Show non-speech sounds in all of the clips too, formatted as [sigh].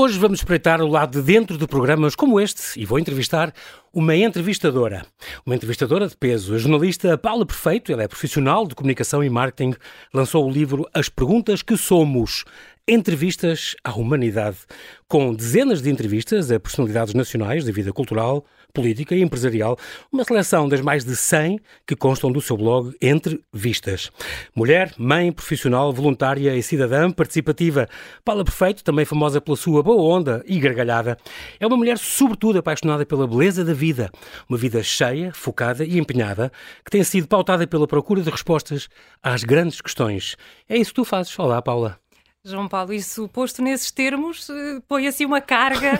Hoje vamos espreitar o lado de dentro de programas como este e vou entrevistar uma entrevistadora. Uma entrevistadora de peso. A jornalista Paula Perfeito, ela é profissional de comunicação e marketing, lançou o livro As Perguntas que Somos. Entrevistas à Humanidade, com dezenas de entrevistas a personalidades nacionais da vida cultural, política e empresarial, uma seleção das mais de 100 que constam do seu blog Entre Vistas. Mulher, mãe, profissional, voluntária e cidadã participativa. Paula Perfeito, também famosa pela sua boa onda e gargalhada, é uma mulher sobretudo apaixonada pela beleza da vida, uma vida cheia, focada e empenhada, que tem sido pautada pela procura de respostas às grandes questões. É isso que tu fazes. Olá, Paula. João Paulo, isso posto nesses termos eh, põe assim uma carga.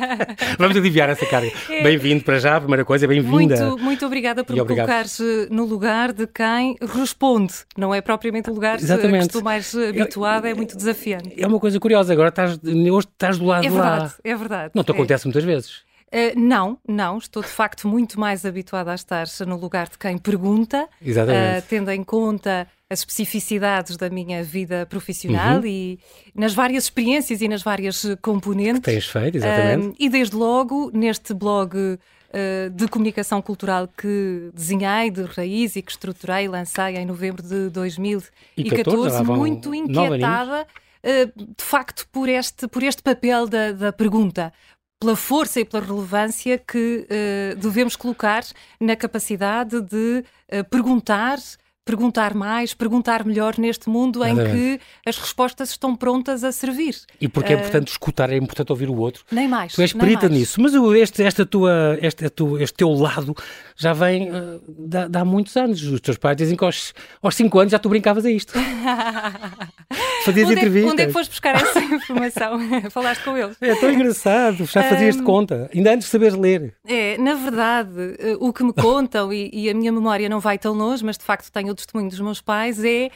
[laughs] Vamos aliviar essa carga. É. Bem-vindo para já, a primeira coisa, bem-vinda. Muito, muito obrigada por me colocares no lugar de quem responde. Não é propriamente o lugar Exatamente. que estou mais habituada, é muito desafiante. É uma coisa curiosa, agora estás, hoje estás do lado é de verdade, lá. É verdade. Não te é. acontece muitas vezes. Uh, não, não, estou de facto muito mais habituada a estar no lugar de quem pergunta, uh, tendo em conta as especificidades da minha vida profissional uhum. e nas várias experiências e nas várias componentes. Que tens feito, exatamente. Uh, e desde logo, neste blog uh, de comunicação cultural que desenhei de raiz e que estruturei lancei em novembro de 2014, e muito inquietada. Uh, de facto, por este, por este papel da, da pergunta, pela força e pela relevância que uh, devemos colocar na capacidade de uh, perguntar perguntar mais, perguntar melhor neste mundo em que as respostas estão prontas a servir. E porque é importante escutar, é importante ouvir o outro. Nem mais. Tu és perita nisso, mas este, esta tua, este, este teu lado já vem uh, de, há muitos anos. Os teus pais dizem que aos, aos 5 anos já tu brincavas a isto. [laughs] Fazias onde entrevistas. É, onde é que foste buscar essa [laughs] informação? [laughs] Falaste com eles. É tão engraçado, já fazias de um, conta, ainda antes de saberes ler. É, na verdade, eh, o que me contam, e, e, a minha memória não vai tão longe, mas de facto tenho o testemunho dos meus pais, é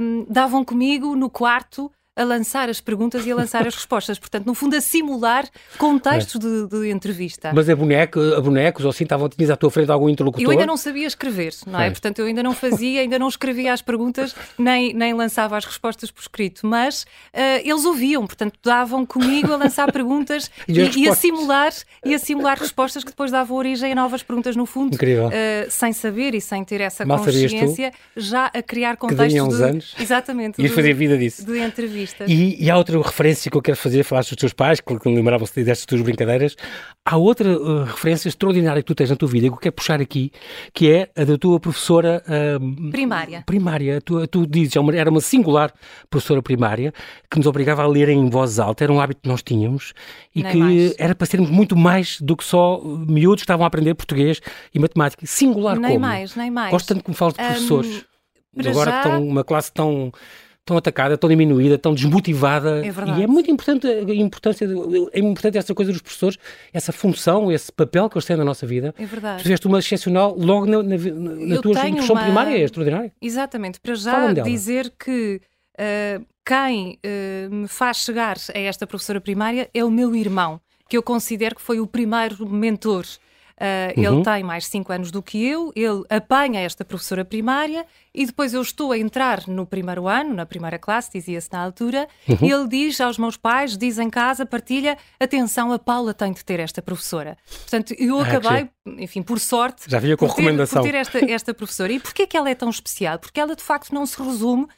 um, davam comigo no quarto a lançar as perguntas e a lançar as [laughs] respostas. Portanto, no fundo, a simular contextos é. de, de, entrevista. Mas a, boneco, a bonecos, ou assim, estavam, tinhas à tua frente algum interlocutor? Eu ainda não sabia escrever, não é? é? Portanto, eu ainda não fazia, ainda não escrevia as perguntas, nem, nem lançava as respostas por escrito. Mas uh, eles ouviam, portanto, davam comigo a lançar perguntas [laughs] e, e, e, a simular, e a simular respostas que depois davam origem a novas perguntas, no fundo. Incrível. Uh, sem saber e sem ter essa Mal consciência, já a criar contextos que uns de... anos. [laughs] Exatamente. E fazer vida disso. De entrevista. E, e, há outra referência que eu quero fazer, falaste dos teus pais, que lembravam-se destas tuas brincadeiras. Há outra uh, referência extraordinária que tu tens na tua vida, que eu quero puxar aqui, que é a da tua professora uh, primária. Primária. Tu, tu dizes, é era uma singular professora primária que nos obrigava a ler em voz alta, era um hábito que nós tínhamos e Nem que mais. era para sermos muito mais do que só miúdos que estavam a aprender português e matemática. Singular nem como? mais, nem mais. Gosto tanto que me falas de professores. Um, agora já... estão uma classe tão tão atacada, tão diminuída, tão desmotivada. É verdade. E é muito importante a importância, é importante essa coisa dos professores, essa função, esse papel que eles têm na nossa vida. É verdade. Tu fizeste uma excepcional logo na, na, na tua instrução uma... primária, é extraordinário. Exatamente. Para já dizer que uh, quem uh, me faz chegar a esta professora primária é o meu irmão, que eu considero que foi o primeiro mentor Uh, uhum. Ele tem mais 5 anos do que eu, ele apanha esta professora primária e depois eu estou a entrar no primeiro ano, na primeira classe, dizia-se na altura, uhum. e ele diz aos meus pais, diz em casa, partilha, atenção, a Paula tem de ter esta professora. Portanto, eu ah, acabei, enfim, por sorte, Já vinha com por, recomendação. Ter, por ter esta, esta professora. E porquê que ela é tão especial? Porque ela de facto não se resume uh,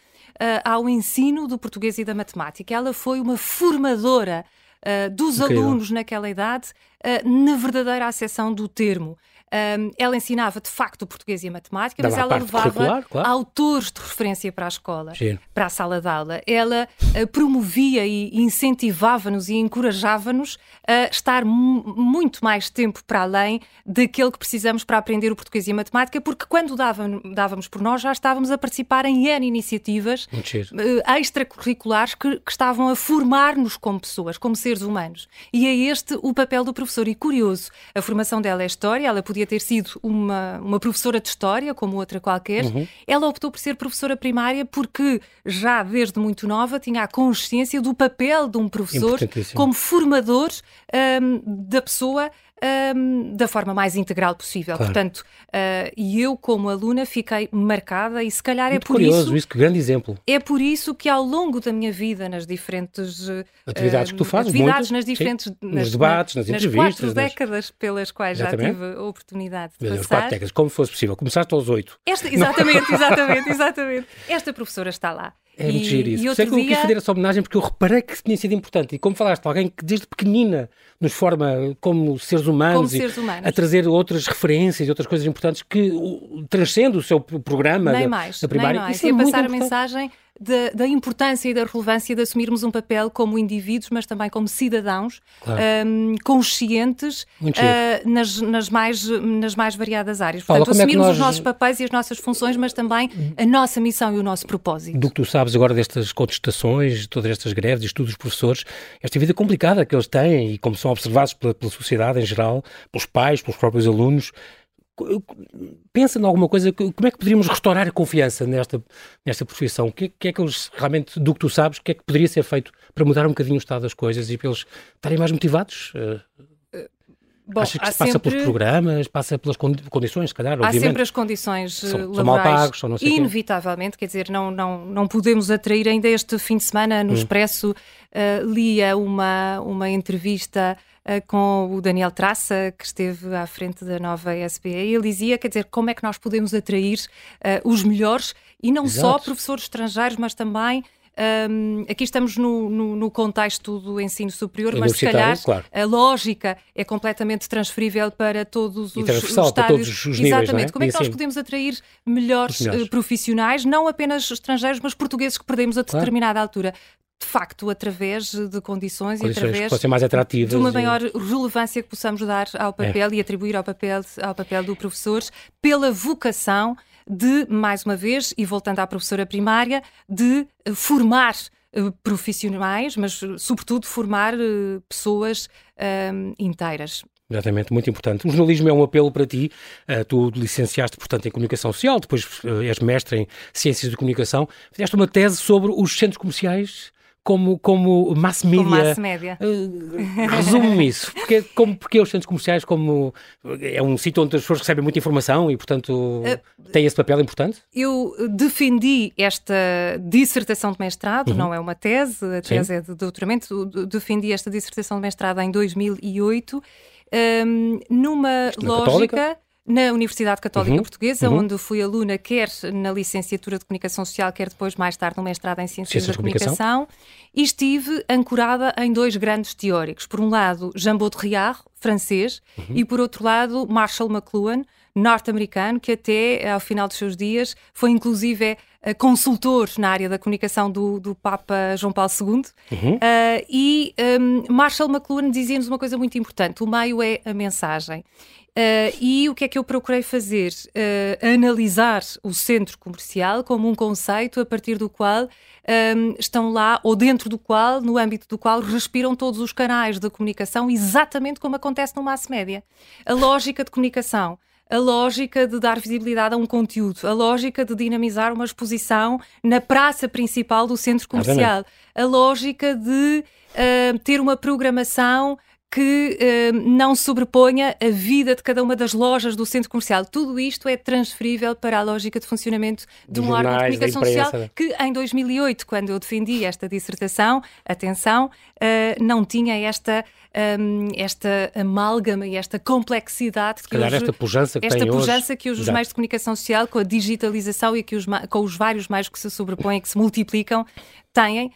ao ensino do português e da matemática. Ela foi uma formadora uh, dos Incrível. alunos naquela idade uh, na verdadeira acessão do termo. Um, ela ensinava de facto o português e a matemática, Dava mas ela levava claro. autores de referência para a escola, Giro. para a sala de aula. Ela uh, promovia e incentivava-nos e encorajava-nos a estar muito mais tempo para além daquele que precisamos para aprender o português e a matemática, porque quando dávamos, dávamos por nós já estávamos a participar em N iniciativas uh, extracurriculares que, que estavam a formar-nos como pessoas, como seres humanos. E é este o papel do professor. E curioso, a formação dela é história, ela podia podia ter sido uma, uma professora de história, como outra qualquer. Uhum. Ela optou por ser professora primária porque já desde muito nova tinha a consciência do papel de um professor como formador um, da pessoa um, da forma mais integral possível. Claro. Portanto, uh, e eu, como aluna, fiquei marcada e se calhar Muito é por curioso, isso. isso, que grande exemplo. É por isso que ao longo da minha vida, nas diferentes uh, atividades que tu fazes, atividades, nas diferentes nas, nos debates, nas, nas entrevistas, quatro nas... décadas pelas quais Exatamente. já tive a oportunidade de Nas passar. quatro décadas, como fosse possível. Começaste aos oito. Esta, exatamente, [laughs] exatamente, exatamente. Esta professora está lá. É muito giro isso. É que eu quis fazer essa homenagem porque eu reparei que tinha sido importante. E como falaste, alguém que desde pequenina nos forma como seres humanos, como seres humanos. a trazer outras referências e outras coisas importantes que transcendem o seu programa nem da, mais, da primária. Nem mais. Isso e é a passar a mensagem da, da, importância e da relevância de assumirmos um papel como indivíduos, mas também como cidadãos claro. um, conscientes uh, nas, nas, mais, nas mais variadas áreas. Portanto, Paula, assumirmos é nós... os nossos papéis e as nossas funções, mas também a nossa missão e o nosso propósito. Do que tu sabes agora destas contestações, todas estas greves, estudos dos professores, esta vida complicada que eles têm e como são observados pela, pela sociedade em geral, pelos pais, pelos próprios alunos, pensa em alguma coisa, como é que poderíamos restaurar a confiança nesta, nesta profissão? O que, que, é que eles realmente, do que tu sabes, o que é que poderia ser feito para mudar um bocadinho o estado das coisas e para eles estarem mais motivados? Bom, Achas que se passa sempre... pelos programas, passa pelas condições, se calhar, obviamente. Há sempre as condições são, laborais, são mal pagos, são não sei inevitavelmente, quer dizer, não, não, não podemos atrair ainda este fim de semana no hum. Expresso, uh, lia uma, uma entrevista com o Daniel Traça, que esteve à frente da nova SBA, e ele dizia, quer dizer, como é que nós podemos atrair uh, os melhores, e não Exato. só professores estrangeiros, mas também um, aqui estamos no, no, no, contexto do ensino superior, mas se calhar claro. a lógica é completamente transferível para todos os, os estádios. Todos os níveis, Exatamente. É? Como é que nós podemos atrair melhores, melhores, profissionais, não apenas estrangeiros, mas portugueses que perdemos a determinada claro. altura? De facto, através de condições, condições e através mais atrativas de uma e... maior relevância que possamos dar ao papel é. e atribuir ao papel, ao papel do professor pela vocação de, mais uma vez, e voltando à professora primária, de formar eh, profissionais, mas sobretudo formar eh, pessoas um, inteiras. Exatamente, muito importante. O jornalismo é um apelo para ti. Uh, tu licenciaste, portanto, em Comunicação Social, depois uh, és mestre em Ciências de Comunicação. Fizeste uma tese sobre os centros comerciais como, como mass media. Como mass media. Uh, isso. Porque, como, porque os centros comerciais como é um sítio onde as pessoas recebem muita informação e, portanto, uh, tem esse papel importante? Eu defendi esta dissertação de mestrado, uhum. não é uma tese, a tese Sim. é de doutoramento, defendi esta dissertação de mestrado em 2008, um, numa lógica... Católica? Na Universidade Católica uhum, Portuguesa, uhum. onde fui aluna quer na licenciatura de Comunicação Social, quer depois mais tarde no mestrado em Ciências, Ciências da Comunicação. Comunicação, e estive ancorada em dois grandes teóricos. Por um lado, Jean Baudrillard, francês, uhum. e por outro lado, Marshall McLuhan, norte-americano, que até ao final dos seus dias foi inclusive é, consultor na área da comunicação do, do Papa João Paulo II. Uhum. Uh, e um, Marshall McLuhan dizia-nos uma coisa muito importante: o meio é a mensagem. Uh, e o que é que eu procurei fazer? Uh, analisar o centro comercial como um conceito a partir do qual um, ehm, estão lá, ou dentro do qual, no âmbito do qual, respiram todos os canais de comunicação, exatamente como acontece no mass média. A lógica de comunicação a lógica de dar visibilidade a um conteúdo, a lógica de dinamizar uma exposição na praça principal do centro comercial, a lógica de uh, ter uma programação que eh, não sobreponha a vida de cada uma das lojas do centro comercial. Tudo isto é transferível para a lógica de funcionamento de um órgão de comunicação social que em 2008, quando eu defendi esta dissertação, atenção, uh, não tinha esta um, esta amálgama e esta complexidade que hoje, esta pujança que, esta pujança hoje. que os meios de comunicação social, com a digitalização e que os, com os vários meios que se sobrepõem, que se multiplicam, têm, uh,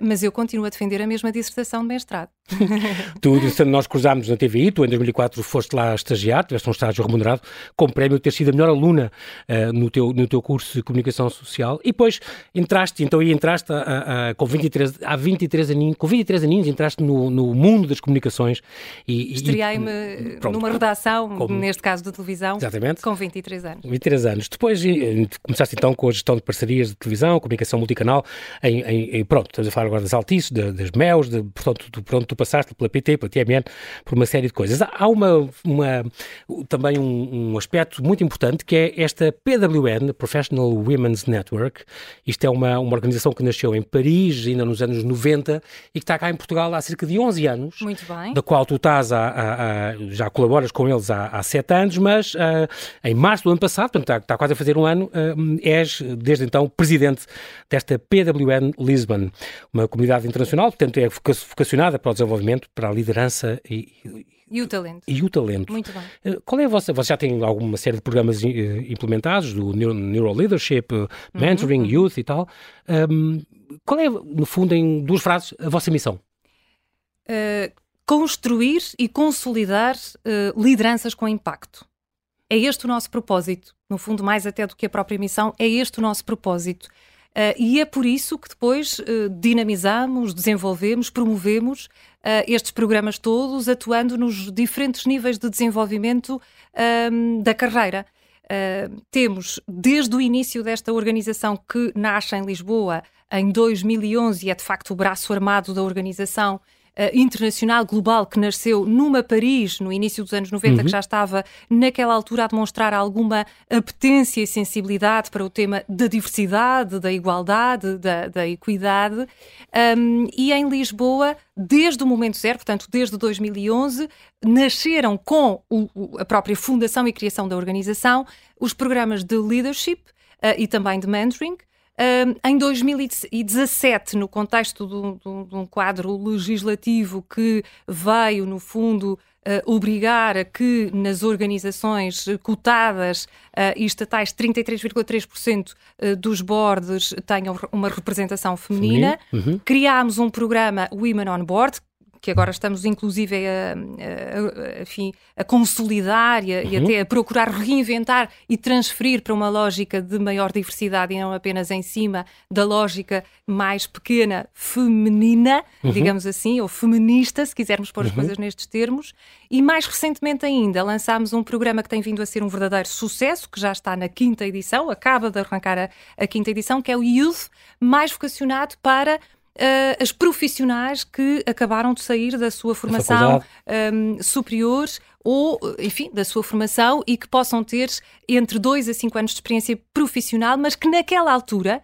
mas eu continuo a defender a mesma dissertação de mestrado. [laughs] tu, nós cruzámos na TVI, tu em 2004 foste lá estagiar, tiveste um estágio remunerado, com o prémio de ter sido a melhor aluna uh, no, teu, no teu curso de Comunicação Social, e depois entraste, então aí entraste a, a, com 23, há 23 aninhos, com 23 aninhos entraste no, no mundo das comunicações. E, Estreiei-me numa redação, como, neste caso de televisão, exatamente, com 23 anos. 23 anos. Depois começaste então com a gestão de parcerias de televisão, comunicação multicanal, em, em em, pronto, estamos a falar agora das Altices, das MEUs, de, portanto, tu, pronto, tu passaste pela PT, pela TMN, por uma série de coisas. Há uma, uma também um, um, aspecto muito importante que é esta PWN, Professional Women's Network. Isto é uma, uma organização que nasceu em Paris, ainda nos anos 90, e que está cá em Portugal há cerca de 11 anos. Muito bem. Da qual tu estás a, a, a já colaboras com eles há, há 7 anos, mas uh, em março do ano passado, portanto está, está quase a fazer um ano, uh, és desde então presidente desta PWN Lisbon, uma comunidade internacional, portanto é vocacionada para o desenvolvimento, para a liderança e, e o talento. E o talento. Muito bem. Eh, qual é a vossa. Você já tem alguma série de programas implementados, do Neuro Leadership, uhum, Mentoring, uhum. Youth e tal. Um, qual é, no fundo, em duas frases, a vossa missão? Uh, construir e consolidar uh, lideranças com impacto. É este o nosso propósito. No fundo, mais até do que a própria missão, é este o nosso propósito. Uh, e é por isso que depois uh, dinamizamos, desenvolvemos, promovemos uh, estes programas todos, atuando nos diferentes níveis de desenvolvimento ehm, da carreira. temos, desde o início desta organização que nasce em Lisboa, em 2011, e é de facto o braço armado da organização, internacional, global, que nasceu numa Paris no início dos anos 90, uhum. que já estava naquela altura a demonstrar alguma apetência e sensibilidade para o tema da diversidade, da igualdade, da, da equidade. Um, e em Lisboa, desde o momento zero, portanto, desde 2011, nasceram com o, a própria fundação e criação da organização os programas de leadership uh, e também de mentoring, em 2017, no contexto de um, de um, quadro legislativo que veio, no fundo, uh, obrigar a que nas organizações cotadas uh, e estatais 33,3% uh, dos boards tenham uma representação feminina, uhum. criámos um programa Women on Board, que agora estamos inclusive a, a, a, enfim, a consolidar e, uhum. e, até a procurar reinventar e transferir para uma lógica de maior diversidade e não apenas em cima da lógica mais pequena feminina, uhum. digamos assim, ou feminista, se quisermos pôr as uhum. coisas nestes termos. E mais recentemente ainda lançámos um programa que tem vindo a ser um verdadeiro sucesso, que já está na quinta edição, acaba de arrancar a, a quinta edição, que é o Youth, mais vocacionado para uh, as profissionais que acabaram de sair da sua formação um, superior ou, enfim, da sua formação e que possam ter entre dois a cinco anos de experiência profissional, mas que naquela altura,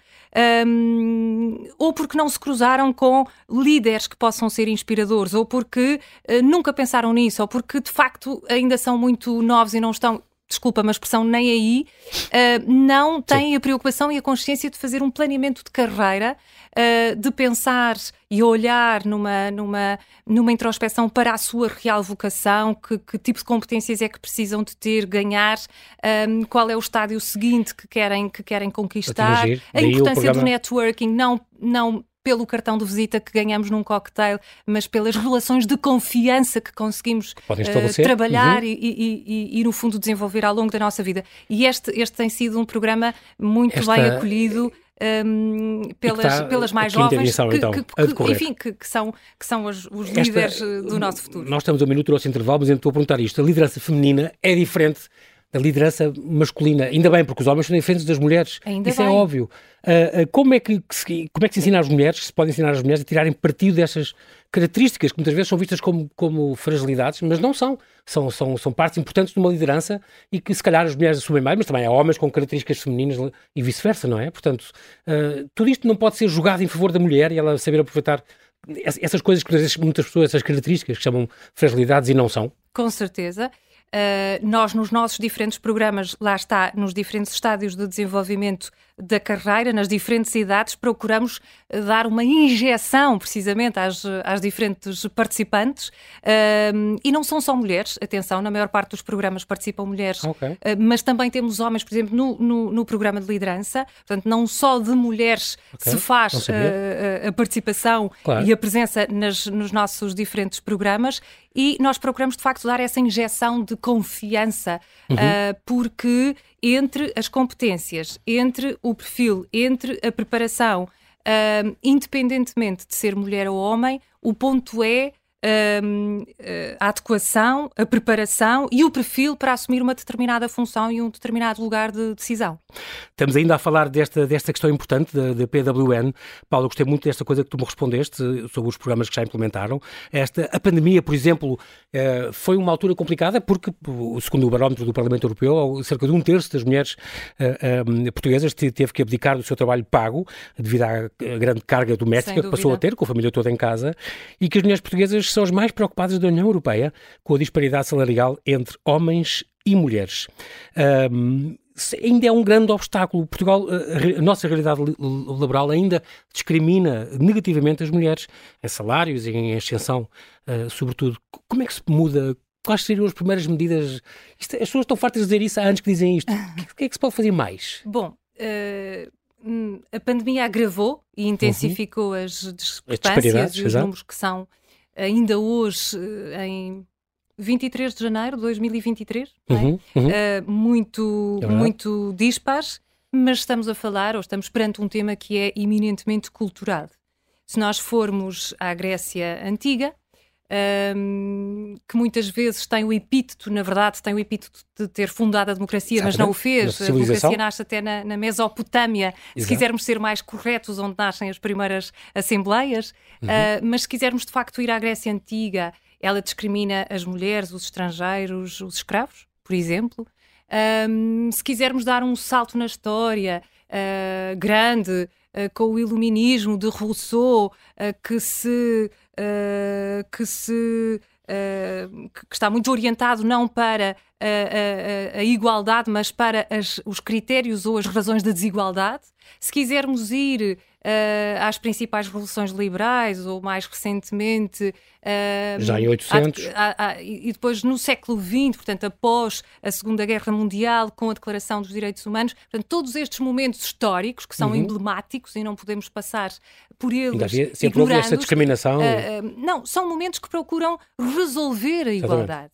um, ou porque não se cruzaram com líderes que possam ser inspiradores, ou porque uh, nunca pensaram nisso, ou porque de facto ainda são muito novos e não estão desculpa, uma expressão nem aí, uh, não têm Sim. a preocupação e a consciência de fazer um planeamento de carreira, uh, de pensar e olhar numa, numa, numa introspeção para a sua real vocação, que, que tipo de competências é que precisam de ter, ganhar, um, ah, qual é o estádio seguinte que querem, que querem conquistar, a importância do networking, não, não pelo cartão de visita que ganhamos num cocktail, mas pelas relações de confiança que conseguimos uh, trabalhar uhum. e, e, e, e, no fundo, desenvolver ao longo da nossa vida. E este, este tem sido um programa muito Esta... bem acolhido. Um, pelas, pelas mais jovens que, então, que, que, enfim, que, que, são, que são os, os líderes eh, do nosso futuro. Nós estamos a um minuto do nosso intervalo, mas eu estou a perguntar isto. A liderança feminina é diferente da liderança masculina. Ainda bem, porque os homens são diferentes das mulheres. Ainda Isso é bem. é óbvio. Uh, uh, como, é que, que se, como é que se ensina às mulheres, se pode ensinar às mulheres a tirarem partido dessas características que muitas vezes são vistas como, como fragilidades, mas não são. São, são. são partes importantes de uma liderança e que se calhar as mulheres assumem mais, mas também há homens com características femininas e vice-versa, não é? Portanto, uh, tudo isto não pode ser jogado em favor da mulher e ela saber aproveitar essas coisas que muitas pessoas, essas características que chamam fragilidades e não são. Com certeza. Uh, nós, nos nossos diferentes programas, lá está, nos diferentes estádios de desenvolvimento da carreira, nas diferentes idades, procuramos dar uma injeção precisamente às, às diferentes participantes. Uh, e não são só mulheres, atenção, na maior parte dos programas participam mulheres, okay. uh, mas também temos homens, por exemplo, no, no, no, programa de liderança. Portanto, não só de mulheres okay. se faz uh, a participação claro. e a presença nas, nos nossos diferentes programas, e nós procuramos de facto dar essa injeção de confiança, uhum. porque entre as competências, entre o perfil, entre a preparação, independentemente de ser mulher ou homem, o ponto é a adequação, a preparação e o perfil para assumir uma determinada função e um determinado lugar de decisão. Estamos ainda a falar desta, desta questão importante da, da PWN. Paulo, gostei muito desta coisa que tu me respondeste sobre os programas que já implementaram. Esta, a pandemia, por exemplo, eh, foi uma altura complicada porque, segundo o barómetro do Parlamento Europeu, cerca de um terço das mulheres eh, eh, portuguesas teve que abdicar do seu trabalho pago devido à grande carga doméstica que passou a ter, com a família toda em casa, e que as mulheres portuguesas são as mais preocupadas da União Europeia com a disparidade salarial entre homens e mulheres. Um, ainda é um grande obstáculo. Portugal, a nossa realidade laboral ainda discrimina negativamente as mulheres em salários e em ascensão, uh, sobretudo. Como é que se muda? Quais seriam as primeiras medidas? Isto, as pessoas estão fartas de dizer isso há anos que dizem isto. O que é que se pode fazer mais? Bom, uh, a pandemia agravou e intensificou uhum. as discrepâncias e os números que são ainda hoje eh, em 23 de janeiro de 2023, é? uhum, uhum. Uh, muito, é muito dispares, mas estamos a falar, ou estamos perante um tema que é eminentemente cultural. Se nós formos à Grécia Antiga, um, que muitas vezes tem o epíteto, na verdade, tem o epíteto de ter fundado a democracia, Exatamente. mas não o fez. A democracia nasce até na, na Mesopotâmia, Exato. se quisermos ser mais corretos, onde nascem as primeiras assembleias. Uhum. Uh, mas se quisermos de facto ir à Grécia Antiga, ela discrimina as mulheres, os estrangeiros, os escravos, por exemplo. Um, se quisermos dar um salto na história uh, grande, com o iluminismo de Rousseau, que se uh, que se uh, que está muito orientado não para a, a, a igualdade, mas para as, os critérios ou as razões da desigualdade. Se quisermos ir uh, às principais revoluções liberais ou mais recentemente. Uh, Já em 800. A, a, e depois no século XX, portanto, após a Segunda Guerra Mundial, com a Declaração dos Direitos Humanos. Portanto, todos estes momentos históricos que são uhum. emblemáticos e não podemos passar por eles. Havia, sempre houve esta discriminação. Uh, não, são momentos que procuram resolver a igualdade.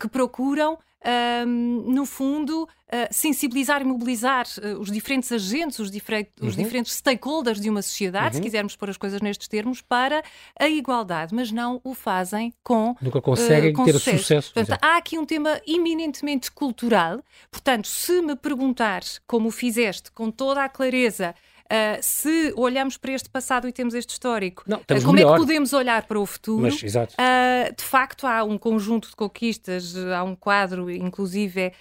que procuram um, no fundo, uh, sensibilizar e mobilizar uh, os diferentes agentes, os, difere uhum. os, diferentes stakeholders de uma sociedade, uhum. se quisermos pôr as coisas nestes termos, para a igualdade, mas não o fazem com. Nunca conseguem uh, ter sucesso. sucesso. Portanto, há aqui um tema eminentemente cultural. Portanto, se me perguntares como o fizeste, com toda a clareza, Uh, se olhamos para este passado e temos este histórico, Não, uh, como melhor. é que podemos olhar para o futuro? Mas, uh, de facto, há um conjunto de conquistas, há um quadro, inclusive,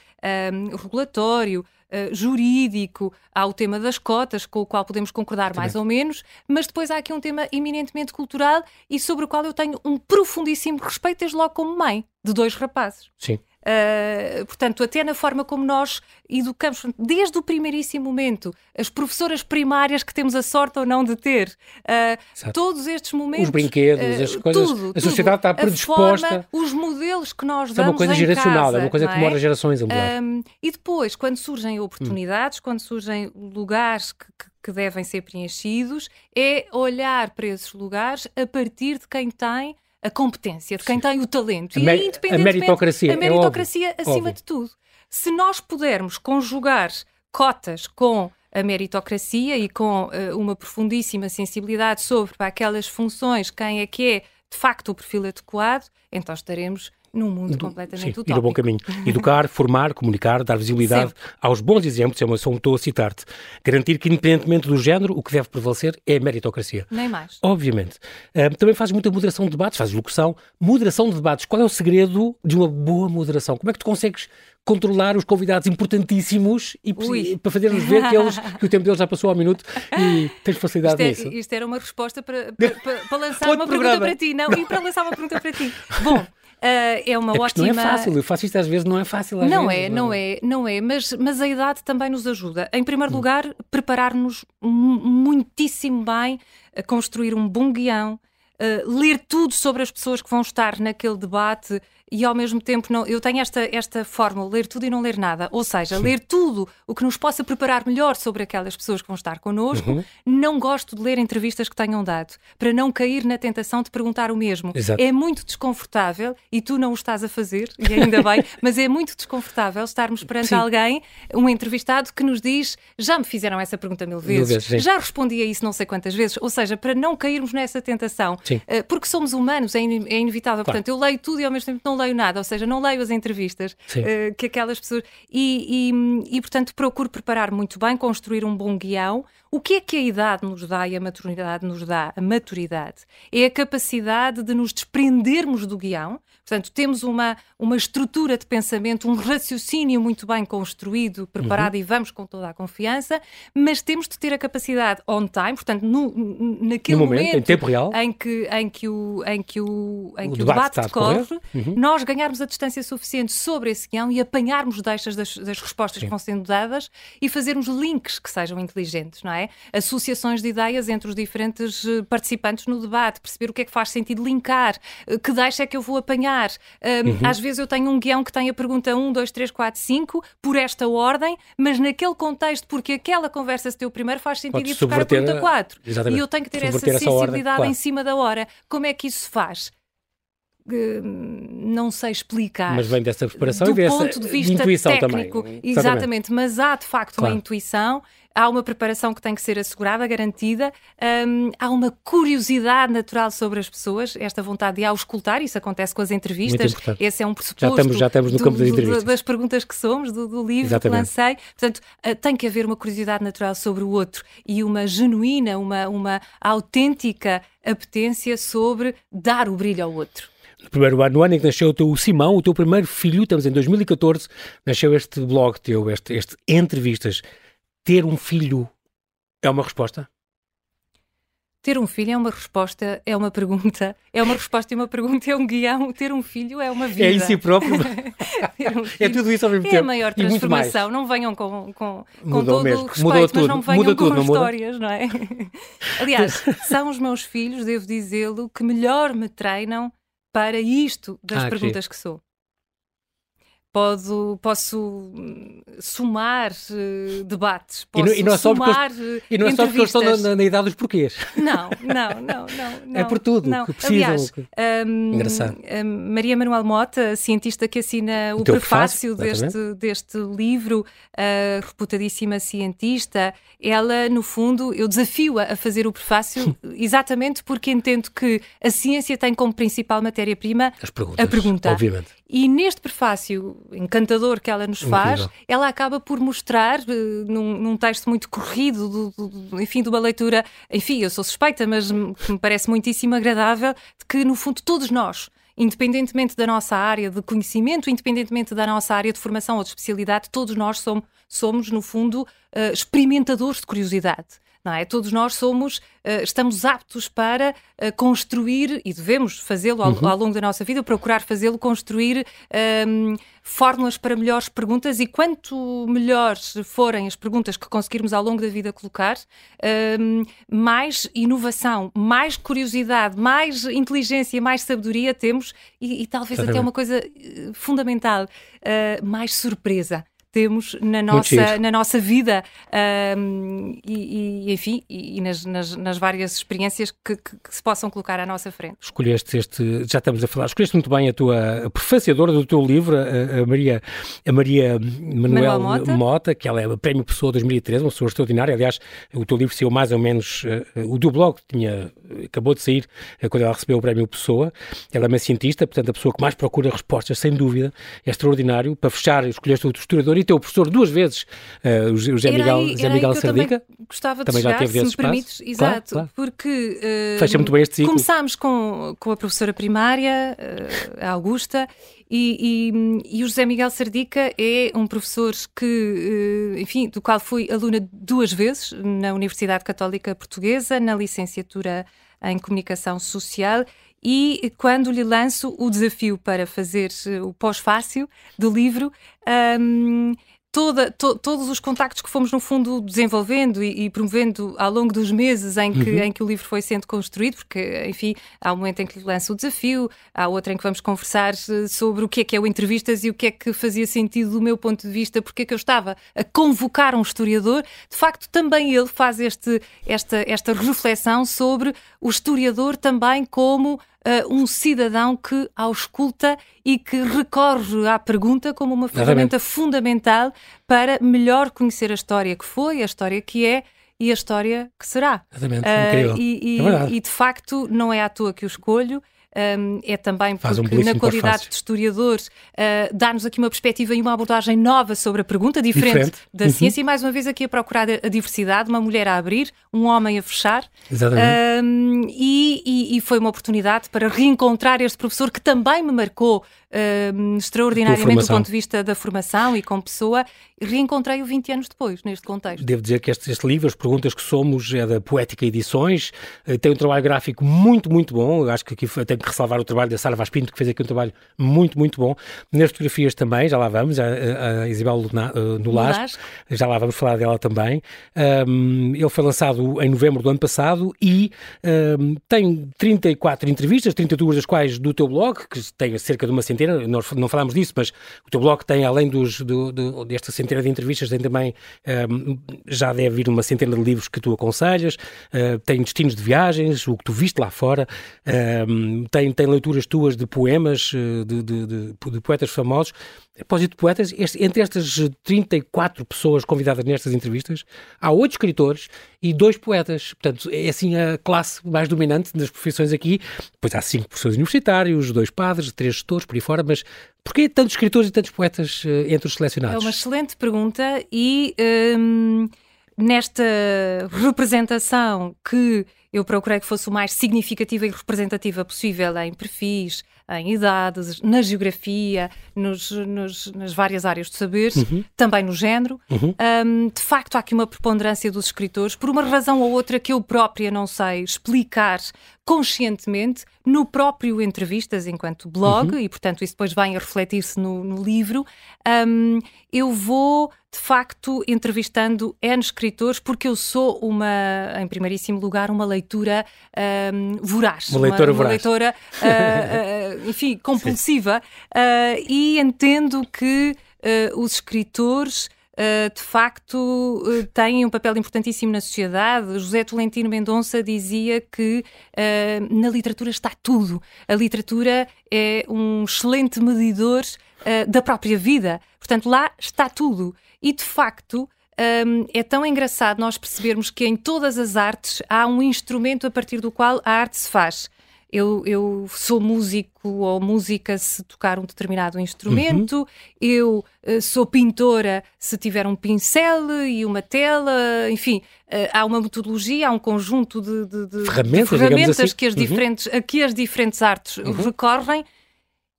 regulatório. Jurídico, há o tema das cotas, com o qual podemos concordar mais ou menos, mas depois há aqui um tema eminentemente cultural e sobre o qual eu tenho um profundíssimo respeito, desde logo como mãe de dois rapazes. Sim. Uh, portanto, até na forma como nós educamos, desde o primeiríssimo momento, as professoras primárias que temos a sorte ou não de ter, uh, todos estes momentos. Os brinquedos, uh, as coisas. Tudo, a sociedade está predisposta. Forma, os modelos que nós damos. É uma coisa geracional, casa, é uma coisa que demora é? gerações a mudar. Um, e depois, quando surgem oportunidades, hum. quando surgem lugares que, que que devem ser preenchidos é olhar para esses lugares a partir de quem tem a competência, de quem Sim. tem o talento. A, e, a meritocracia. A meritocracia é acima óbvio. de tudo. Se nós pudermos conjugar cotas com a meritocracia e com uh, uma profundíssima sensibilidade sobre para aquelas funções, quem é que é de facto o perfil adequado, então estaremos num mundo completamente sim, utópico. E no bom caminho. Educar, [laughs] formar, comunicar, dar visibilidade Sempre. aos bons exemplos, é uma só estou a citar-te. Garantir que, independentemente do género, o que deve prevalecer é a meritocracia. Nem mais. Obviamente. Uh, também fazes muita moderação de debates, fazes locução. Moderação de debates, qual é o segredo de uma boa moderação? Como é que tu consegues controlar os convidados importantíssimos e Ui. para fazer-nos ver que, eles, [laughs] que o tempo deles já passou ao minuto e tens facilidade isto é, nisso. Isto era uma resposta para, [laughs] para, para, lançar uma programa. pergunta para ti. Não, não, e para lançar uma pergunta para ti. Bom, Uh, é uma é ótima. Não é fácil, eu faço isto às vezes, não é fácil. não vezes, é, não é, não é, mas, mas a idade também nos ajuda. Em primeiro hum. lugar, preparar-nos muitíssimo bem, a construir um bom guião, uh, ler tudo sobre as pessoas que vão estar naquele debate e ao mesmo tempo não, eu tenho esta, esta fórmula, ler tudo e não ler nada. Ou seja, Sim. ler tudo o que nos possa preparar melhor sobre aquelas pessoas que vão estar connosco. Uhum. Não gosto de ler entrevistas que tenham dado, para não cair na tentação de perguntar o mesmo. Exato. É muito desconfortável, e tu não o estás a fazer, e ainda bem, [laughs] mas é muito desconfortável estarmos perante Sim. alguém, um entrevistado, que nos diz: já me fizeram essa pergunta mil vezes, mil já respondi a isso não sei quantas vezes. Ou seja, para não cairmos nessa tentação, Sim. Eh, porque somos humanos, é, in, é inevitável. Claro. Portanto, eu leio tudo e ao mesmo tempo não leio nada, ou seja, não leio as entrevistas uh, que aquelas pessoas. E, e, e, portanto, procuro preparar muito bem, construir um bom guião. O que é que a idade nos dá e a maturidade nos dá? A maturidade é a capacidade de nos desprendermos do guião. Portanto, temos uma, uma estrutura de pensamento, um raciocínio muito bem construído, preparado uhum. e vamos com toda a confiança, mas temos de ter a capacidade on time, portanto, no, naquele no momento, momento, em tempo real, em que, em que o, em que o, em o que debate, debate decorre, uhum. nós ganharmos a distância suficiente sobre esse guião e apanharmos deixas das, das respostas Sim. que vão sendo dadas e fazermos links que sejam inteligentes, não é? Associações de ideias entre os diferentes eh, participantes no debate, perceber o que é que faz sentido linkar, eh, que deixa é que eu vou apanhar. Um, uhum. Às vezes eu tenho um guião que tem a pergunta 1, 2, 3, 4, 5, por esta ordem, mas naquele contexto, porque aquela conversa se deu primeiro, faz sentido ir buscar a pergunta 4. Exatamente. E eu tenho que ter essa sensibilidade essa em cima da hora. Como é que isso se faz? não sei explicar. Mas vem dessa preparação do e dessa ponto de vista intuição técnico, também. Exatamente, mas há de facto claro. uma intuição, há uma preparação que tem que ser assegurada, garantida, um, há uma curiosidade natural sobre as pessoas, esta vontade de auscultar, isso acontece com as entrevistas, esse é um pressuposto já estamos, já estamos no do, campo das entrevistas. das perguntas que somos, do, do livro Exatamente. que lancei. Portanto, uh, tem que haver uma curiosidade natural sobre o outro e uma genuína, uma, uma autêntica apetência sobre dar o brilho ao outro no primeiro ano, no ano em que nasceu o teu Simão, o teu primeiro filho, estamos em 2014, nasceu este blog teu, este, este Entrevistas. Ter um filho é uma resposta? Ter um filho é uma resposta, é uma pergunta, é uma resposta e uma pergunta, é um guião. Ter um filho é uma vida. É em si próprio. [laughs] um é tudo isso ao mesmo é tempo. É a maior transformação. Não venham com, com, com todo mesmo. o respeito, Mudou mas tudo. não venham com tudo, histórias, não, não é? [laughs] Aliás, são os meus filhos, devo dizê-lo, que melhor me treinam para isto das ah, perguntas que, que sou. Podo, posso hum, somar uh, debates, posso e não, é somar eles, E não é só porque eles estão na, na, idade dos porquês. Não, não, não, não. [laughs] não é por tudo não. que precisam. Aliás, um, Engraçado. Um, Maria Manuel Mota, cientista que assina o, o prefácio, prefácio deste, deste livro, uh, reputadíssima cientista, ela, no fundo, eu desafio-a a fazer o prefácio [laughs] exatamente porque entendo que a ciência tem como principal matéria-prima a pergunta. Obviamente. E neste prefácio encantador que ela nos faz, Incrível. ela acaba por mostrar, uh, num, num, texto muito corrido, do, do, enfim, de uma leitura, enfim, eu sou suspeita, mas que me parece muitíssimo agradável, de que, no fundo, todos nós, independentemente da nossa área de conhecimento, independentemente da nossa área de formação ou de especialidade, todos nós somos, somos no fundo, uh, experimentadores de curiosidade não é? Todos nós somos, uh, estamos aptos para uh, construir, e devemos fazê-lo ao, uhum. ao, longo da nossa vida, procurar fazê-lo, construir um, ehm, fórmulas para melhores perguntas, e quanto melhores forem as perguntas que conseguirmos ao longo da vida colocar, um, ehm, mais inovação, mais curiosidade, mais inteligência, mais sabedoria temos, e, e talvez até uma coisa eh, fundamental, uh, mais surpresa temos na nossa, na nossa vida um, e, e, enfim, e, nas, nas, nas, várias experiências que, que, que, se possam colocar à nossa frente. Escolheste este, já estamos a falar, escolheste muito bem a tua prefaciadora do teu livro, a, a Maria, a Maria Manuel, Mota. Mota. que ela é o Prémio Pessoa 2013, uma pessoa extraordinária. Aliás, o teu livro saiu mais ou menos, uh, o teu blog tinha, acabou de sair uh, quando ela recebeu o Prémio Pessoa. Ela é uma cientista, portanto, a pessoa que mais procura respostas, sem dúvida, é extraordinário. Para fechar, escolheste o historiador e teu professor duas vezes, uh, o José Miguel, aí, Miguel Sardica. Também gostava de também chegar, já teve se me permites, exato, claro, claro. porque uh, Fecha muito bem este ciclo. começámos com, com a professora primária, uh, a Augusta, e, e, e, o José Miguel Sardica é um professor que, enfim, do qual fui aluna duas vezes na Universidade Católica Portuguesa, na licenciatura em Comunicação Social e quando lhe lanço o desafio para fazer o pós-fácil do livro, um, toda, to, todos os contactos que fomos, no fundo, desenvolvendo e, e promovendo ao longo dos meses em que, uhum. em que o livro foi sendo construído, porque, enfim, há um momento em que lança o desafio, há outro em que vamos conversar eh, sobre o que é que é o entrevistas e o que é que fazia sentido do meu ponto de vista, porque é que eu estava a convocar um historiador. De facto, também ele faz este, esta, esta reflexão sobre o historiador também como uh, um cidadão que ausculta e que recorre à pergunta como uma ferramenta fundamental para melhor conhecer a história que foi, a história que é e a história que será. Exatamente, uh, incrível. E, e, é e, de facto não é à toa que o escolho um, é também porque, um na qualidade de historiadores, uh, dá-nos aqui uma perspectiva e uma abordagem nova sobre a pergunta, diferente, diferente. da uhum. ciência, e mais uma vez aqui a procurar a, diversidade, uma mulher a abrir, um homem a fechar. Exatamente. Um, e, e, e, foi uma oportunidade para reencontrar este professor que também me marcou extraordinariamente do ponto de vista da formação e como pessoa, reencontrei-o 20 anos depois, neste contexto. Devo dizer que este, este, livro, As Perguntas que Somos, é da Poética Edições, uh, tem um trabalho gráfico muito, muito bom. Eu acho que aqui tenho que ressalvar o trabalho da Sara Vaz Pinto, que fez aqui um trabalho muito, muito bom. Nas fotografias também, já lá vamos, a, a, Isabel uh, Nolasco, já lá vamos falar dela também. Um, ele foi lançado em novembro do ano passado e um, tem 34 entrevistas, 32 das quais do teu blog, que tem cerca de uma centena centena, nós não falámos disso, mas o teu blog tem, além dos, do, do, desta centena de entrevistas, tem também, um, já deve vir uma centena de livros que tu aconselhas, uh, tem destinos de viagens, o que tu viste lá fora, um, tem, tem leituras tuas de poemas, eh, de, de, de, de poetas famosos. A propósito de poetas, este, entre estas 34 pessoas convidadas nestas entrevistas, há oito escritores e dois poetas. Portanto, é assim a classe mais dominante das profissões aqui. Depois há cinco professores universitários, dois padres, três gestores, por aí fora, mas porquê tantos escritores e tantos poetas uh, entre os selecionados? É uma excelente pergunta e um, nesta representação que eu procurei que fosse o mais significativa e representativa possível em perfis, em idades, na geografia, nos, nos, nas várias áreas do saber, uhum. também no género. Uhum. Um, de facto, há aqui uma preponderância dos escritores, por uma razão ou outra que eu própria não sei explicar conscientemente no próprio entrevistas enquanto blog, uhum. e portanto isso depois vem a refletir-se no, no, livro. Um, eu vou de facto entrevistando N escritores porque eu sou uma, em primeiríssimo lugar, uma leitura um, voraz. Uma leitora uma, voraz. Uma leitora, uh, [laughs] uh, enfim, compulsiva uh, e entendo que os escritores Uh, de facto uh, têm um papel importantíssimo na sociedade. José Tolentino Mendonça dizia que uh, na literatura está tudo. A literatura é um excelente medidor da própria vida. Portanto, lá está tudo. E de facto. Um, é tão engraçado nós percebermos que em todas as artes há um instrumento a partir do qual a arte se faz. Eu, eu, sou músico ou música se tocar um determinado instrumento, uhum. eu uh, sou pintora se tiver um pincel e uma tela, enfim, uh, há uma metodologia, há um conjunto de, de, de ferramentas, de ferramentas assim. que, as uhum. diferentes, a que as diferentes artes uhum. recorrem.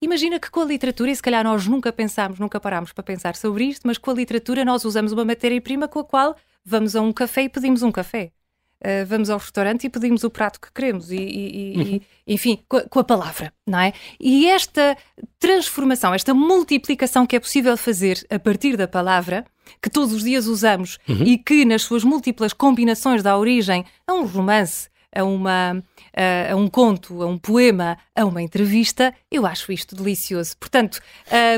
Imagina que com a literatura, e se calhar nós nunca pensámos, nunca parámos para pensar sobre isto, mas com a literatura nós usamos uma matéria-prima com a qual vamos a um café e pedimos um café. Uh, vamos ao restaurante e pedimos o prato que queremos, e, e, uhum. e enfim, com a, com a, palavra, não é? E esta transformação, esta multiplicação que é possível fazer a partir da palavra, que todos os dias usamos uhum. e que nas suas múltiplas combinações dá origem a um romance, a, uma, a, a, um conto, a um poema, a uma entrevista, eu acho isto delicioso. Portanto,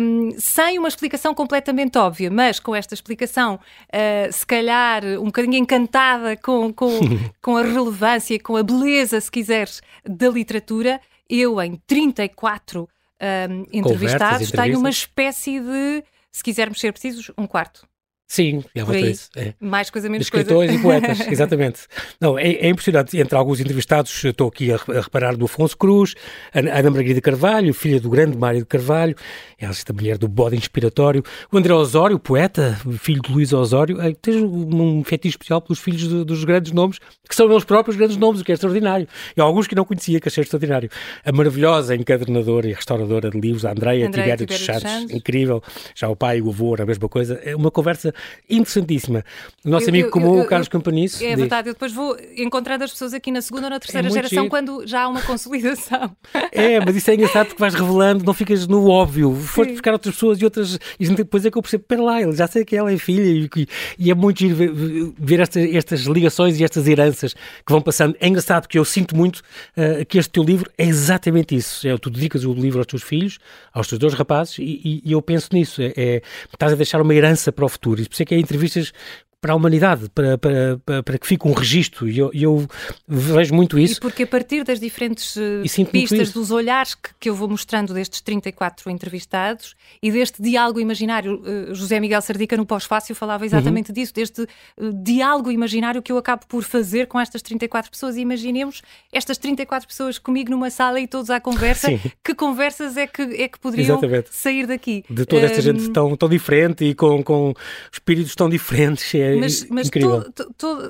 um, sem uma explicação completamente óbvia, mas com esta explicação, uh, se calhar um bocadinho encantada com, com, [laughs] com a relevância, com a beleza, se quiseres, da literatura, eu em 34 um, entrevistados tenho uma espécie de, se quisermos ser precisos, um quarto. Sim, é uma isso. É. Mais coisa, menos Escritores coisa. Escritores e poetas, [laughs] exatamente. Não, é, é, impressionante. Entre alguns entrevistados, estou aqui a, a reparar do Afonso Cruz, Ana Margarida Carvalho, filha do grande Mário de Carvalho, esta mulher do bode inspiratório, o André Osório, poeta, filho de Luís Osório, tem um fetiche especial pelos filhos de, dos grandes nomes, que são eles próprios grandes nomes, o que é extraordinário. E alguns que não conhecia, que achei extraordinário. A maravilhosa encadernadora e restauradora de livros, a Andréia Tibério dos Santos, incrível. Já o pai e o avô, a mesma coisa. É uma conversa interessantíssima. O nosso eu, amigo eu, comum, eu, o Carlos Campaniço. É diz. verdade, eu depois vou encontrando as pessoas aqui na segunda ou na terceira é geração giro. quando já há uma consolidação. É, mas isso é engraçado porque vais revelando, não ficas no óbvio. Foste buscar outras pessoas e outras. E depois é que eu percebo, pera lá, já sei que ela é filha e, e é muito giro ver, ver estas, estas ligações e estas heranças que vão passando. É engraçado porque eu sinto muito uh, que este teu livro é exatamente isso. É, tu dedicas o livro aos teus filhos, aos teus dois rapazes, e, e, e eu penso nisso. É, é, estás a deixar uma herança para o futuro. E por isso é que é entrevistas para a humanidade, para, para, para, que fique um registro. E eu, eu, vejo muito isso. E porque a partir das diferentes uh, pistas, dos olhares que, que, eu vou mostrando destes 34 entrevistados e deste diálogo imaginário, uh, José Miguel Sardica no pós-fácil falava exatamente uhum. disso, deste uh, diálogo imaginário que eu acabo por fazer com estas 34 pessoas. E imaginemos estas 34 pessoas comigo numa sala e todos à conversa. Sim. Que conversas é que, é que poderiam exatamente. sair daqui? De toda esta gente tão, tão diferente e com, com espíritos tão diferentes. É é mas, mas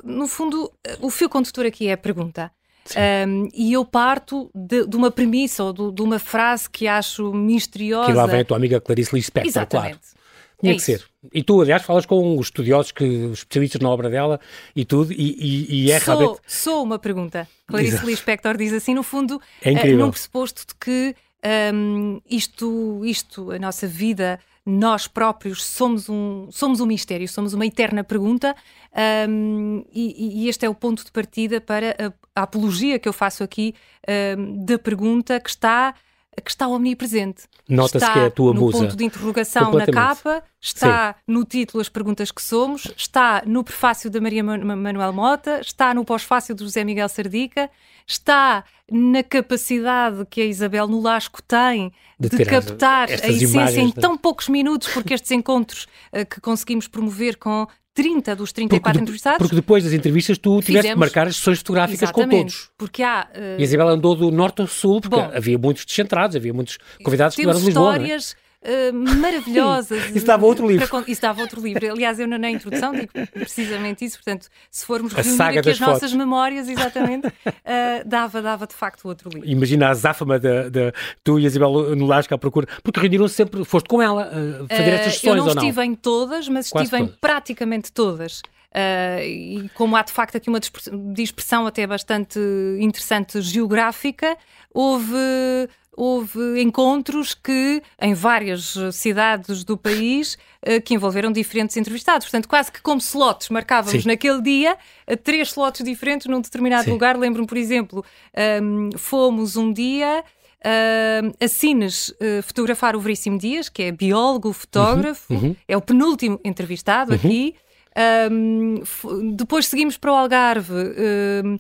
no fundo, o fio condutor aqui é a pergunta. Um, e eu parto de, de uma premissa ou de, de, uma frase que acho misteriosa. Que lá vem a tua amiga Clarice Lispector, Exatamente. claro. Tinha é que ser. E tu, aliás, falas com os estudiosos, que, os especialistas na obra dela e tudo, e, e, e é sou, realmente. Sou uma pergunta. Clarice Lispector diz assim, no fundo, é incrível. Uh, num pressuposto de que um, isto, isto, a nossa vida nós próprios somos um, somos um mistério, somos uma eterna pergunta, um, e, e, este é o ponto de partida para a, a apologia que eu faço aqui um, da pergunta que está que está omnipresente. Nota-se que é a tua no musa. ponto de interrogação na capa, está Sim. no título As Perguntas que Somos, está no prefácio da Maria Manuel Mota, está no pós-fácio do José Miguel Sardica, está na capacidade que a Isabel Nolasco tem de, de captar a essência em tão poucos minutos, porque estes encontros uh, que conseguimos promover com 30 dos 34 porque, entrevistados. Porque depois das entrevistas tu tiveste fizemos, que marcar as sessões fotográficas com todos. Porque há. Uh, e a Isabel andou do norte ao sul, porque bom, havia muitos descentrados, havia muitos convidados que eram de Lisboa. É? histórias uh, maravilhosas. isso dava outro livro. Para, isso dava outro livro. Aliás, eu na introdução digo precisamente isso. Portanto, se formos a reunir aqui as fotos. nossas memórias, exatamente, uh, dava, dava de facto outro livro. Imagina a záfama da, da tu e a Isabel Nolasco à procura, porque reuniram-se sempre, foste com ela uh, fazer estas sessões Eu não estive não? em todas, mas Quase estive todas. em praticamente todas. Uh, e como há de facto aqui uma dispersão até bastante interessante geográfica, houve houve encontros que, em várias cidades do país, eh, que envolveram diferentes entrevistados. Portanto, quase que como slots, marcávamos Sim. naquele dia eh, três slots diferentes num determinado Sim. lugar. Lembro-me, por exemplo, um, ehm, fomos um dia. Uh, a Cines uh, fotografar o Veríssimo Dias, que é biólogo, fotógrafo, uhum, uhum. é o penúltimo entrevistado uhum. aqui. Um, ehm, depois seguimos para o Algarve. Uh,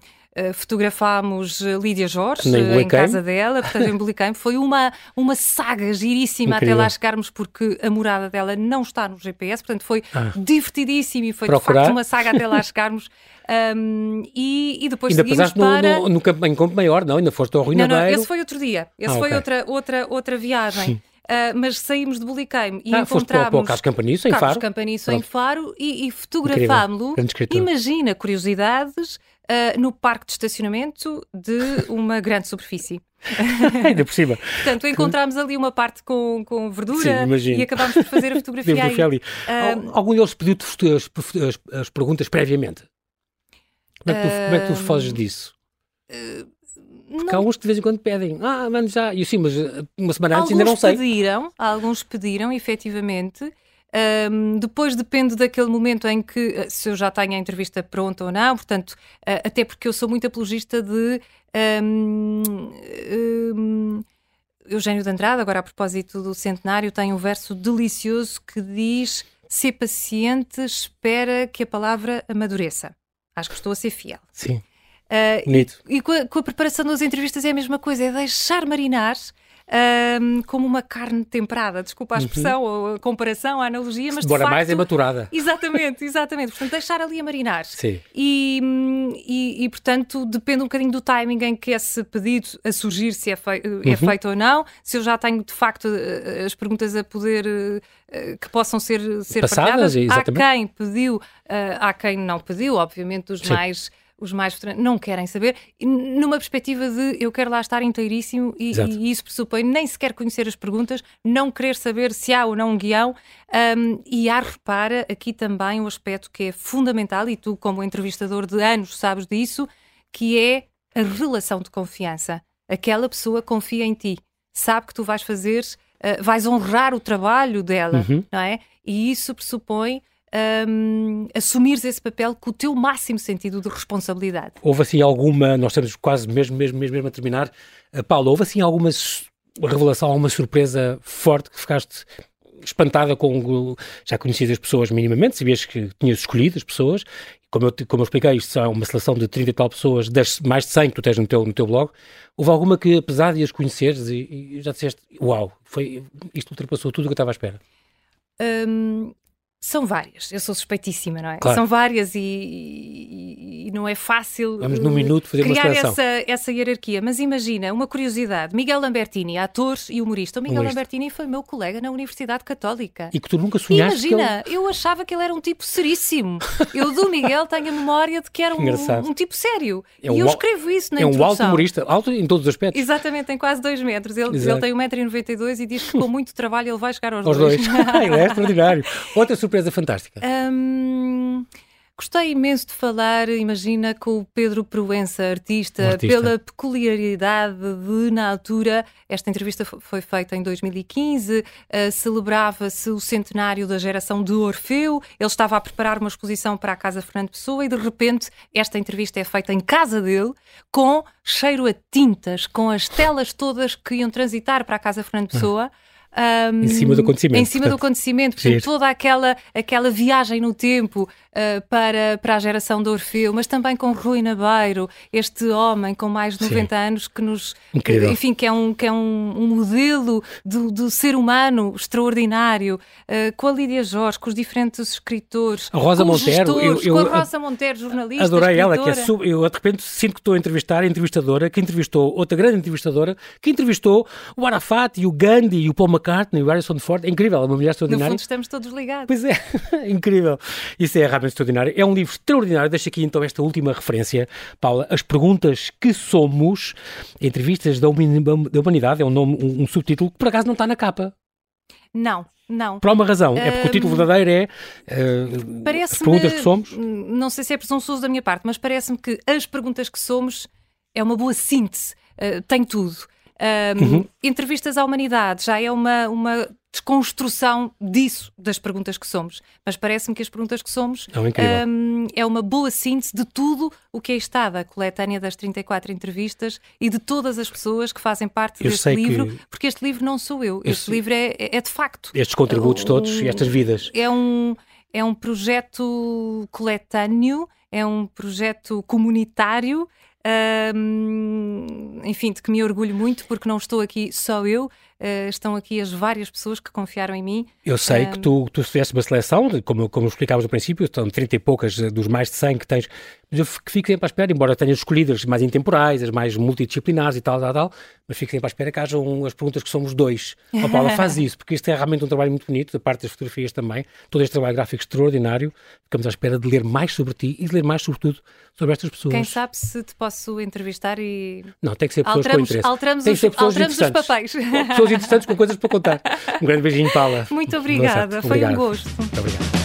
fotografámos eh, Lídia Jorge uh, em casa dela, portanto [laughs] em Belicam. Foi uma, uma saga giríssima Incrível. até lá chegarmos, porque a morada dela não está no GPS, portanto foi ah. divertidíssimo e foi Procurar. de facto uma saga até lá [laughs] chegarmos. Um, e, e, depois ainda seguimos para... no, no, no campo, em Campo Maior, não? Ainda foste ao Rui não, Não, esse foi outro dia. Esse ah, foi okay. outra, outra, outra viagem. Uh, mas saímos de Bulicame e ah, encontramos para o Carlos Campaniço em Faro, Campaniço em Faro e, e fotografámo-lo. Imagina curiosidades uh, no parque de estacionamento de uma grande superfície. [laughs] Ainda por cima. Portanto, encontramos ali uma parte com, com verdura Sim, e acabámos por fazer a [laughs] fotografia, aí. ali. Uh, Algum deles pediu-te as, as, as, perguntas previamente? Como é que tu, uh, como é que tu foges disso? Uh, Porque não. há uns que de vez em quando pedem, ah, mano, já. E assim, mas uma semana antes ainda não sei. Pediram, alguns pediram, efetivamente. Um, depois depende daquele momento em que, eh, se eu já tenho a entrevista pronta ou não, portanto, uh, até porque eu sou muito apologista de. Um, um, Eugênio de Andrade, agora a propósito do centenário, tem um verso delicioso que diz: Ser paciente, espera que a palavra amadureça. Acho que estou a ser fiel. Sim. Uh, Bonito. E, e com, a, com, a, preparação das entrevistas é a mesma coisa, é deixar marinar um, como uma carne temperada. Desculpa a uhum. expressão, uhum. a comparação, a analogia, mas. Demora facto, mais é maturada. Exatamente, exatamente. Portanto, deixar ali a marinar. Sim. E, e, e, portanto, depende um bocadinho do timing em que esse pedido a surgir, se é, fei é uhum. feito ou não. Se eu já tenho, de facto, eh, as perguntas a poder. Eh, que possam ser, ser Passadas, partilhadas. Há quem pediu, há quem não pediu, obviamente, os Sim. mais os mais não querem saber, numa perspectiva de eu quero lá estar inteiríssimo e, e, isso pressupõe nem sequer conhecer as perguntas, não querer saber se há ou não um guião. Um, e há, repara, aqui também um aspecto que é fundamental, e tu, como entrevistador de anos, sabes disso, que é a relação de confiança. Aquela pessoa confia em ti, sabe que tu vais fazer, uh, vais honrar o trabalho dela, uhum. não é? E isso pressupõe um, assumires esse papel com o teu máximo sentido de responsabilidade. Houve assim alguma, nós estamos quase mesmo, mesmo, mesmo, mesmo a terminar, uh, Paulo, houve assim alguma revelação, alguma surpresa forte que ficaste espantada com. Já conhecias as pessoas minimamente, sabias que tinhas escolhido as pessoas. Como eu, como eu expliquei, isto é uma seleção de 30 e tal pessoas, das mais de 100 que tu tens no teu, no teu blog. Houve alguma que, apesar de as conheceres, e, e já disseste, uau, foi, isto ultrapassou tudo o que eu estava à espera? São várias, eu sou suspeitíssima, não é? Claro. São várias e, e, e, não é fácil Vamos num minuto fazer criar uma essa, essa hierarquia. Mas imagina, uma curiosidade: Miguel Lambertini, ator e humorista. O Miguel humorista. Lambertini foi meu colega na Universidade Católica. E que tu nunca sonhaste. Imagina, ele... eu achava que ele era um tipo seríssimo. eu do Miguel tenho a memória de que era [laughs] um, um, tipo sério. É um e eu escrevo isso na É um alto humorista, alto em todos os aspectos. Exatamente, tem quase 2 metros. Ele, ele tem 1,92m e diz que com muito trabalho ele vai chegar aos 2. dois. dois. [laughs] ele é extraordinário. [laughs] Outra surpresa fantástica. Um, gostei imenso de falar, imagina, com o Pedro Proença, artista, um artista, pela peculiaridade de, na altura, esta entrevista foi feita em 2015, uh, celebrava-se o centenário da geração de Orfeu, ele estava a preparar uma exposição para a Casa Fernando Pessoa e, de repente, esta entrevista é feita em casa dele, com cheiro a tintas, com as telas todas que iam transitar para a Casa Fernando Pessoa. Um, em cima do acontecimento. Em cima portanto, do acontecimento, portanto, toda aquela, aquela viagem no tempo uh, para, para a geração do Orfeu, mas também com Rui Nabeiro, este homem com mais de 90 Sim. anos que nos. Incrível. Enfim, que é um, que é um, um modelo do, do ser humano extraordinário, uh, com a Lídia Jorge, com os diferentes escritores. A Rosa Monteiro. Eu, eu, com a Rosa Monteiro, jornalista. Adorei ela, que é sub, eu de repente sinto que estou a entrevistar a entrevistadora, que entrevistou outra grande entrevistadora, que entrevistou o Arafat e o Gandhi e o Paul McCartney, o Harrison Ford. É incrível, é uma mulher extraordinária. No fundo, estamos todos ligados. Pois [laughs] é, incrível. Isso é realmente extraordinário. É um livro extraordinário. Deixa aqui então esta última referência, Paula. As perguntas que somos, entrevistas da humanidade, é um, nome, um, um subtítulo que por acaso não está na capa. Não, não. Por uma razão. É porque o título verdadeiro é uh, As Perguntas que Somos. Não sei se é presunçoso da minha parte, mas parece-me que As Perguntas que Somos é uma boa síntese. Uh, tem tudo. Um, uhum. Entrevistas à humanidade já é uma, uma desconstrução disso, das perguntas que somos. Mas parece-me que as perguntas que somos é, um, é uma boa síntese de tudo o que é estado a coletânea das 34 entrevistas e de todas as pessoas que fazem parte eu deste livro, que... porque este livro não sou eu, este eu livro é, é, de facto. Estes contributos um, todos e estas vidas. É um, é um projeto coletâneo, é um projeto comunitário enfim, de que me orgulho muito porque não estou aqui só eu, uh, estão aqui as várias pessoas que confiaram em mim. Eu sei que tu, tu fizeste uma seleção, como, como explicávamos no princípio, estão 30 e poucas eh, dos mais de 100 que tens, mas eu fico sempre à espera, embora tenhas escolhido as mais intemporais, as mais multidisciplinares e tal, tal, tal, mas fico sempre à espera que hajam as perguntas que somos dois. Oh, Paula, faz [laughs] isso, porque isto é realmente um trabalho muito bonito, da parte das fotografias também, todo este trabalho gráfico extraordinário, ficamos à espera de ler mais sobre ti e de ler mais, sobretudo, sobre estas pessoas. Quem sabe se te posso entrevistar e... Não, tem que ser pessoas alteramos, com interesse. Alteramos, tem que ser pessoas alteramos os papéis. Pessoas interessantes com coisas para contar. Um grande beijinho, Paula. Muito obrigada, foi um gosto. Muito obrigado.